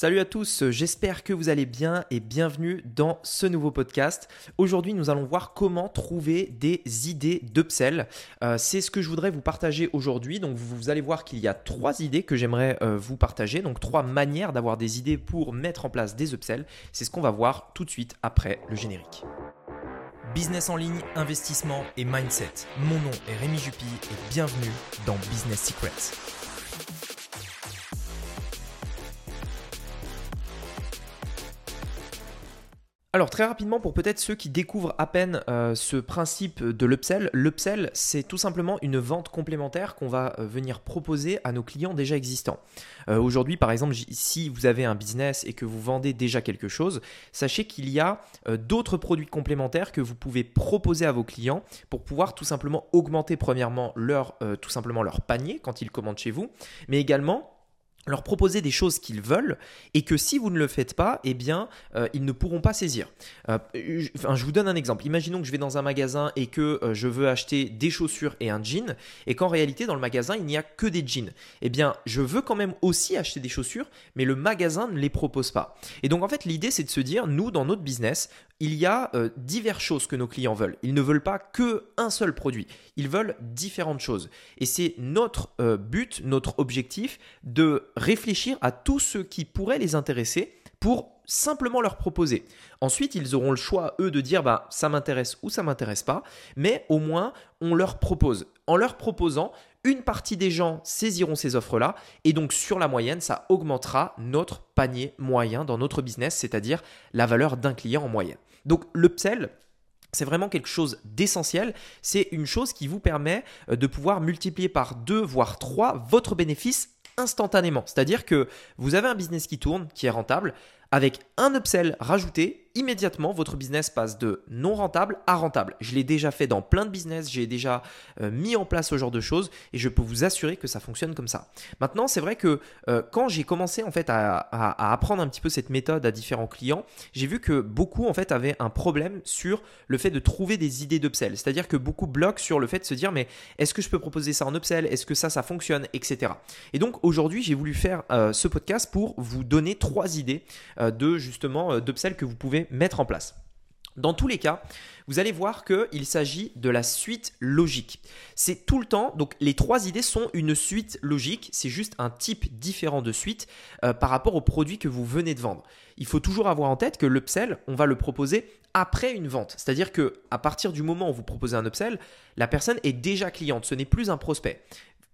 Salut à tous, j'espère que vous allez bien et bienvenue dans ce nouveau podcast. Aujourd'hui, nous allons voir comment trouver des idées d'upsell. Euh, c'est ce que je voudrais vous partager aujourd'hui. Donc, vous allez voir qu'il y a trois idées que j'aimerais euh, vous partager. Donc, trois manières d'avoir des idées pour mettre en place des upsells. C'est ce qu'on va voir tout de suite après le générique. Business en ligne, investissement et mindset. Mon nom est Rémi Jupy et bienvenue dans Business Secrets. Alors très rapidement pour peut-être ceux qui découvrent à peine euh, ce principe de l'upsell, l'upsell c'est tout simplement une vente complémentaire qu'on va euh, venir proposer à nos clients déjà existants. Euh, aujourd'hui par exemple si vous avez un business et que vous vendez déjà quelque chose, sachez qu'il y a d'autres produits complémentaires que vous pouvez proposer à vos clients pour pouvoir tout simplement augmenter premièrement leur, tout simplement leur panier quand ils commandent chez vous, mais également leur proposer des choses qu'ils veulent et que si vous ne le faites pas, eh bien, euh, ils ne pourront pas saisir. Euh, je, enfin, je vous donne un exemple. Imaginons que je vais dans un magasin et que euh, je veux acheter des chaussures et un jean et qu'en réalité, dans le magasin, il n'y a que des jeans. Eh bien, je veux quand même aussi acheter des chaussures, mais le magasin ne les propose pas. Et donc, en fait, l'idée, c'est de se dire, nous, dans notre business, il y a diverses choses que nos clients veulent. Ils ne veulent pas que un seul produit. Ils veulent différentes choses. Et c'est notre but, notre objectif de réfléchir à tout ce qui pourrait les intéresser pour simplement leur proposer. Ensuite, ils auront le choix, eux, de dire bah, ça m'intéresse ou ça m'intéresse pas, mais au moins, on leur propose. En leur proposant, une partie des gens saisiront ces offres-là, et donc sur la moyenne, ça augmentera notre panier moyen dans notre business, c'est-à-dire la valeur d'un client en moyenne. Donc l'upsell, c'est vraiment quelque chose d'essentiel. C'est une chose qui vous permet euh, de pouvoir multiplier par deux, voire trois, votre bénéfice instantanément. C'est-à-dire que vous avez un business qui tourne, qui est rentable, avec un upsell rajouté, immédiatement, votre business passe de non rentable à rentable. Je l'ai déjà fait dans plein de business, j'ai déjà euh, mis en place ce genre de choses et je peux vous assurer que ça fonctionne comme ça. Maintenant, c'est vrai que euh, quand j'ai commencé en fait à, apprendre un petit peu cette méthode à différents clients, j'ai vu que beaucoup en fait avaient un problème sur le fait de trouver des idées d'upsell. C'est-à-dire que beaucoup bloquent sur le fait de se dire mais est-ce que je peux proposer ça en upsell? Est-ce que ça, ça fonctionne? Etc. Et donc aujourd'hui, j'ai voulu faire euh, ce podcast pour vous donner trois idées de justement d'upsell que vous pouvez mettre en place. Dans tous les cas, vous allez voir qu'il s'agit de la suite logique. C'est tout le temps, donc les trois idées sont une suite logique, c'est juste un type différent de suite euh, par rapport au produit que vous venez de vendre. Il faut toujours avoir en tête que l'upsell, on va le proposer après une vente. C'est-à-dire que à partir du moment où vous proposez un upsell, la personne est déjà cliente, ce n'est plus un prospect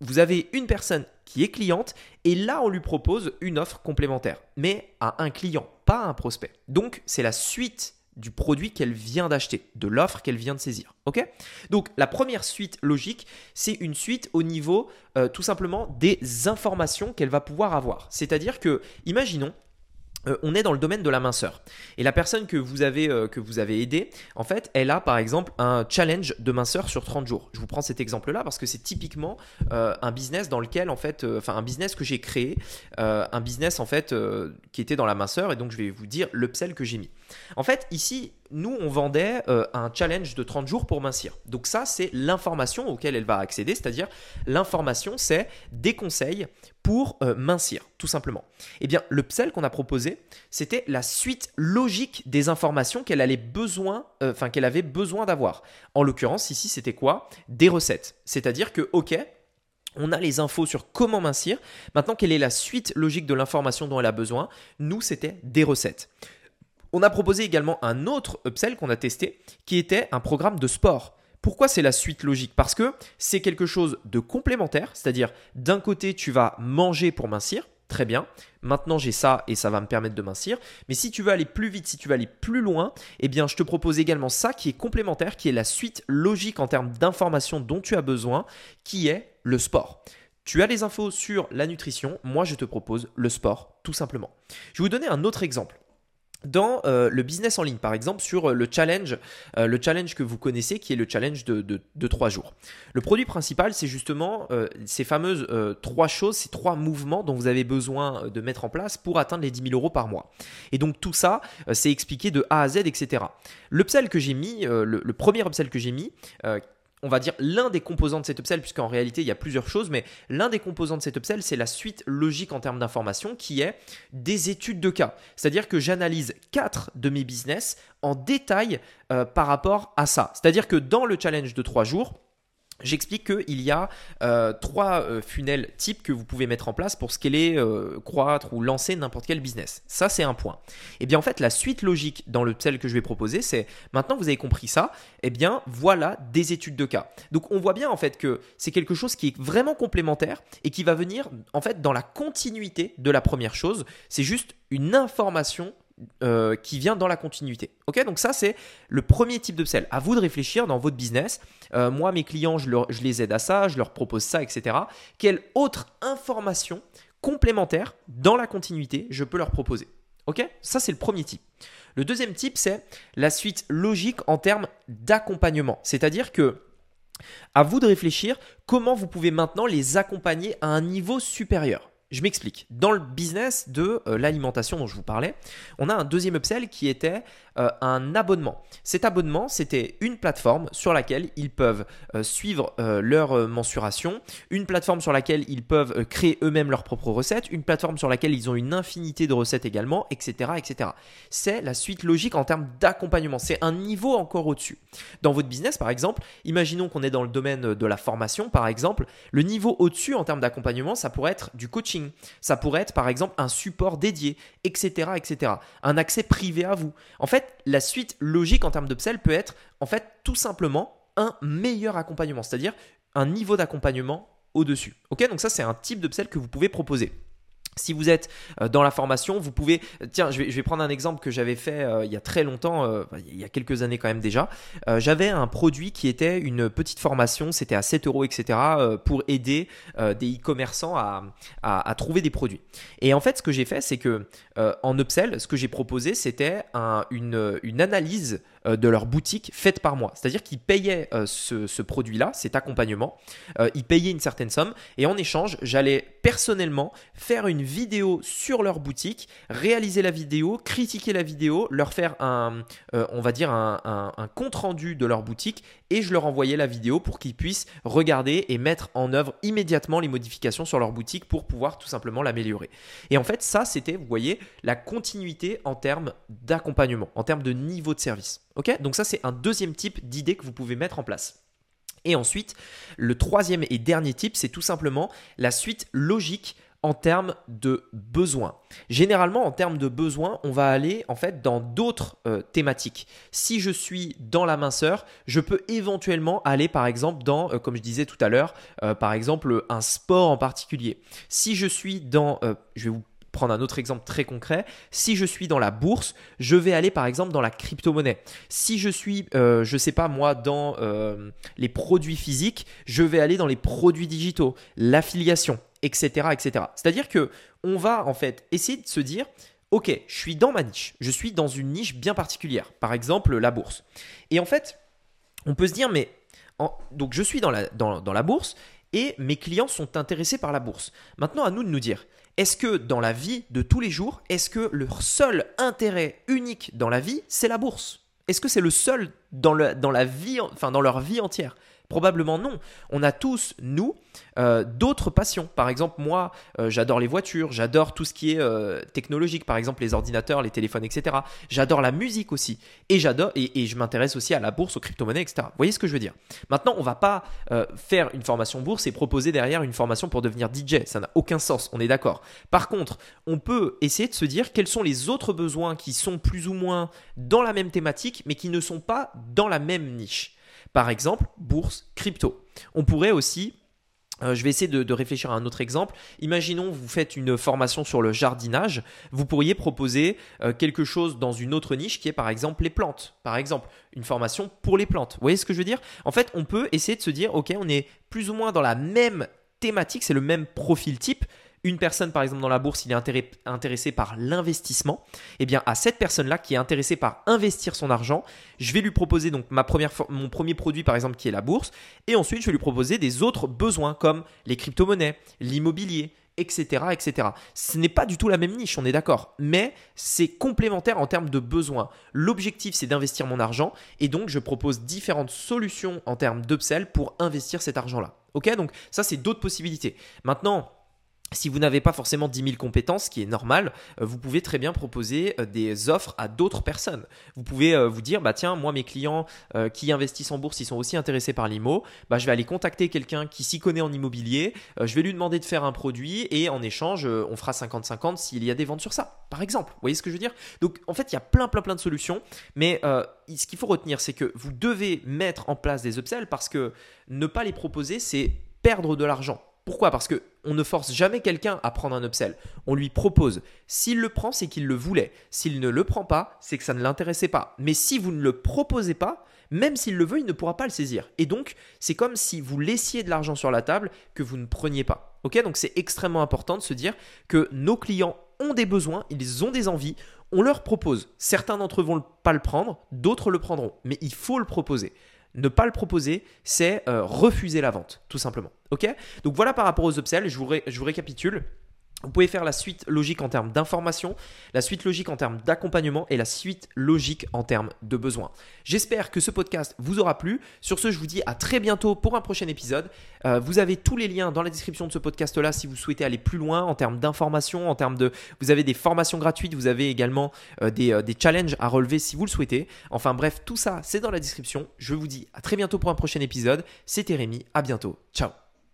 vous avez une personne qui est cliente et là on lui propose une offre complémentaire, mais à un client, pas à un prospect. Donc c'est la suite du produit qu'elle vient d'acheter, de l'offre qu'elle vient de saisir. Ok? Donc la première suite logique, c'est une suite au niveau euh, tout simplement des informations qu'elle va pouvoir avoir. C'est-à-dire que, imaginons, euh, on est dans le domaine de la minceur. Et la personne que vous avez euh, que vous avez aidée, en fait, elle a par exemple un challenge de minceur sur 30 jours. Je vous prends cet exemple-là parce que c'est typiquement euh, un business dans lequel en fait, enfin un business que j'ai créé, un business en fait qui était dans la minceur et donc je vais vous dire l'upsell que j'ai mis. En fait, ici, nous, on vendait un challenge de 30 jours pour mincir. Donc ça, c'est l'information auquel elle va accéder, c'est-à-dire l'information, c'est des conseils pour euh, mincir, tout simplement. Eh bien, le PSEL qu'on a proposé, c'était la suite logique des informations qu'elle euh, qu'elle avait besoin d'avoir. En l'occurrence, ici, c'était quoi? Des recettes. C'est-à-dire que, ok, on a les infos sur comment mincir. Maintenant, quelle est la suite logique de l'information dont elle a besoin? Nous, c'était des recettes. On a proposé également un autre upsell qu'on a testé, qui était un programme de sport. Pourquoi c'est la suite logique? Parce que c'est quelque chose de complémentaire, c'est-à-dire d'un côté tu vas manger pour mincir, très bien, maintenant j'ai ça et ça va me permettre de mincir, mais si tu veux aller plus vite, si tu veux aller plus loin, eh bien je te propose également ça qui est complémentaire, qui est la suite logique en termes d'informations dont tu as besoin, qui est le sport. Tu as les infos sur la nutrition, moi je te propose le sport tout simplement. Je vais vous donner un autre exemple dans euh, le business en ligne, par exemple, sur euh, le challenge, euh, le challenge que vous connaissez, qui est le challenge de, de, 3 jours. Le produit principal, c'est justement ces fameuses trois choses, ces trois mouvements dont vous avez besoin de mettre en place pour atteindre les 10 000 euros par mois. Et donc tout ça, c'est expliqué de A à Z, etc. Que j'ai mis, le, le, premier upsell que j'ai mis, on va dire l'un des composants de cet upsell, puisqu'en réalité il y a plusieurs choses, mais l'un des composants de cet upsell, c'est la suite logique en termes d'information qui est des études de cas. C'est-à-dire que j'analyse quatre de mes business en détail euh, par rapport à ça. C'est-à-dire que dans le challenge de trois jours, J'explique qu'il y a euh, trois euh, funnels types que vous pouvez mettre en place pour scaler, euh, croître ou lancer n'importe quel business. Ça, c'est un point. Et eh bien en fait, la suite logique dans le celle que je vais proposer, c'est maintenant vous avez compris ça, et eh bien voilà des études de cas. Donc on voit bien en fait que c'est quelque chose qui est vraiment complémentaire et qui va venir en fait dans la continuité de la première chose. C'est juste une information euh, qui vient dans la continuité. Ok, donc ça c'est le premier type de sell. À vous de réfléchir dans votre business. Euh, moi, mes clients, je, je, les aide à ça, je leur propose ça, etc. Quelle autre information complémentaire dans la continuité je peux leur proposer? Ok, ça c'est le premier type. Le deuxième type, c'est la suite logique en termes d'accompagnement. C'est-à-dire que à vous de réfléchir comment vous pouvez maintenant les accompagner à un niveau supérieur. Je m'explique. Dans le business de euh, l'alimentation dont je vous parlais, on a un deuxième upsell qui était euh, un abonnement. Cet abonnement, c'était une plateforme sur laquelle ils peuvent euh, suivre leur mensuration, une plateforme sur laquelle ils peuvent créer eux-mêmes leurs propres recettes, une plateforme sur laquelle ils ont une infinité de recettes également, etc. etc. C'est la suite logique en termes d'accompagnement. C'est un niveau encore au-dessus. Dans votre business, par exemple, imaginons qu'on est dans le domaine de la formation, par exemple, le niveau au-dessus en termes d'accompagnement, ça pourrait être du coaching ça pourrait être par exemple un support dédié, etc., etc. Un accès privé à vous. En fait, la suite logique en termes d'upsell peut être en fait tout simplement un meilleur accompagnement, c'est-à-dire un niveau d'accompagnement au-dessus. Ok, donc ça c'est un type d'upsell que vous pouvez proposer. Si vous êtes euh, dans la formation, vous pouvez... Tiens, je vais, prendre un exemple que j'avais fait euh, il y a très longtemps, euh, il y a quelques années quand même déjà. j'avais un produit qui était une petite formation, c'était à 7 euros, etc., pour aider des e-commerçants à, trouver des produits. Et en fait, ce que j'ai fait, c'est que en upsell, ce que j'ai proposé, c'était une, une analyse euh, de leur boutique faite par moi. C'est-à-dire qu'ils payaient euh, ce, produit-là, cet accompagnement, euh, ils payaient une certaine somme et en échange, j'allais personnellement faire une vidéo sur leur boutique, réaliser la vidéo, critiquer la vidéo, leur faire un, on va dire un, un compte rendu de leur boutique et je leur envoyais la vidéo pour qu'ils puissent regarder et mettre en œuvre immédiatement les modifications sur leur boutique pour pouvoir tout simplement l'améliorer. Et en fait, ça, c'était, vous voyez, la continuité en termes d'accompagnement, en termes de niveau de service. Ok? Donc ça, c'est un deuxième type d'idée que vous pouvez mettre en place. Et ensuite, le troisième et dernier type, c'est tout simplement la suite logique en termes de besoins. Généralement, en termes de besoins, on va aller en fait dans d'autres euh, thématiques. Si je suis dans la minceur, je peux éventuellement aller par exemple dans, euh, comme je disais tout à l'heure, euh, par exemple un sport en particulier. Si je suis dans, je vais vous prendre un autre exemple très concret. Si je suis dans la bourse, je vais aller par exemple dans la crypto-monnaie. Si je suis, euh, je sais pas moi, dans les produits physiques, je vais aller dans les produits digitaux, l'affiliation, etc., etc. C'est-à-dire que on va en fait essayer de se dire, ok, je suis dans ma niche, je suis dans une niche bien particulière, par exemple la bourse. Et en fait, on peut se dire, mais donc je suis dans la, bourse et mes clients sont intéressés par la bourse. Maintenant, à nous de nous dire, est-ce que dans la vie de tous les jours, est-ce que leur seul intérêt unique dans la vie, c'est la bourse? Est-ce que c'est le seul dans, dans, la vie, enfin dans leur vie entière? Probablement non. On a tous, nous, euh, d'autres passions. Par exemple, moi, euh, j'adore les voitures, j'adore tout ce qui est euh, technologique, par exemple les ordinateurs, les téléphones, etc. J'adore la musique aussi. Et j'adore et, je m'intéresse aussi à la bourse, aux crypto-monnaies, etc. Vous voyez ce que je veux dire? Maintenant, on va pas faire une formation bourse et proposer derrière une formation pour devenir DJ. Ça n'a aucun sens, on est d'accord. Par contre, on peut essayer de se dire quels sont les autres besoins qui sont plus ou moins dans la même thématique, mais qui ne sont pas dans la même niche. Par exemple, bourse, crypto. On pourrait aussi euh, je vais essayer de, réfléchir à un autre exemple. Imaginons vous faites une formation sur le jardinage. Vous pourriez proposer euh, quelque chose dans une autre niche qui est par exemple les plantes. Par exemple, une formation pour les plantes. Vous voyez ce que je veux dire? En fait, on peut essayer de se dire, ok, on est plus ou moins dans la même thématique, c'est le même profil type, une personne, par exemple, dans la bourse, il est intéressé par l'investissement, eh bien, à cette personne-là qui est intéressée par investir son argent, je vais lui proposer donc ma première, mon premier produit, par exemple, qui est la bourse, et ensuite, je vais lui proposer des autres besoins comme les crypto-monnaies, l'immobilier, etc. etc. Ce n'est pas du tout la même niche, on est d'accord, mais c'est complémentaire en termes de besoins. L'objectif, c'est d'investir mon argent et donc je propose différentes solutions en termes d'upsell pour investir cet argent-là. Ok, donc ça, c'est d'autres possibilités. Maintenant, si vous n'avez pas forcément 10 000 compétences, ce qui est normal, euh, vous pouvez très bien proposer euh, des offres à d'autres personnes. Vous pouvez euh, vous dire, bah tiens, moi mes clients qui investissent en bourse, ils sont aussi intéressés par l'IMO, bah je vais aller contacter quelqu'un qui s'y connaît en immobilier, je vais lui demander de faire un produit et en échange, on fera 50-50 s'il y a des ventes sur ça, par exemple. Vous voyez ce que je veux dire? Donc en fait, il y a plein plein plein de solutions, mais ce qu'il faut retenir, c'est que vous devez mettre en place des upsells parce que ne pas les proposer, c'est perdre de l'argent. Pourquoi? Parce que on ne force jamais quelqu'un à prendre un upsell. On lui propose. S'il le prend, c'est qu'il le voulait. S'il ne le prend pas, c'est que ça ne l'intéressait pas. Mais si vous ne le proposez pas, même s'il le veut, il ne pourra pas le saisir. Et donc, c'est comme si vous laissiez de l'argent sur la table que vous ne preniez pas. Ok? Donc, c'est extrêmement important de se dire que nos clients ont des besoins, ils ont des envies, on leur propose. Certains d'entre eux vont pas le prendre, d'autres le prendront. Mais il faut le proposer ne pas le proposer, c'est euh, refuser la vente, tout simplement. Ok? Donc voilà par rapport aux upsells, je vous, je vous récapitule. Vous pouvez faire la suite logique en termes d'information, la suite logique en termes d'accompagnement et la suite logique en termes de besoins. J'espère que ce podcast vous aura plu. Sur ce, je vous dis à très bientôt pour un prochain épisode. Euh, vous avez tous les liens dans la description de ce podcast-là si vous souhaitez aller plus loin en termes d'information, en termes de... Vous avez des formations gratuites, vous avez également euh, des, euh, des challenges à relever si vous le souhaitez. Enfin bref, tout ça, c'est dans la description. Je vous dis à très bientôt pour un prochain épisode. C'était Rémi, à bientôt. Ciao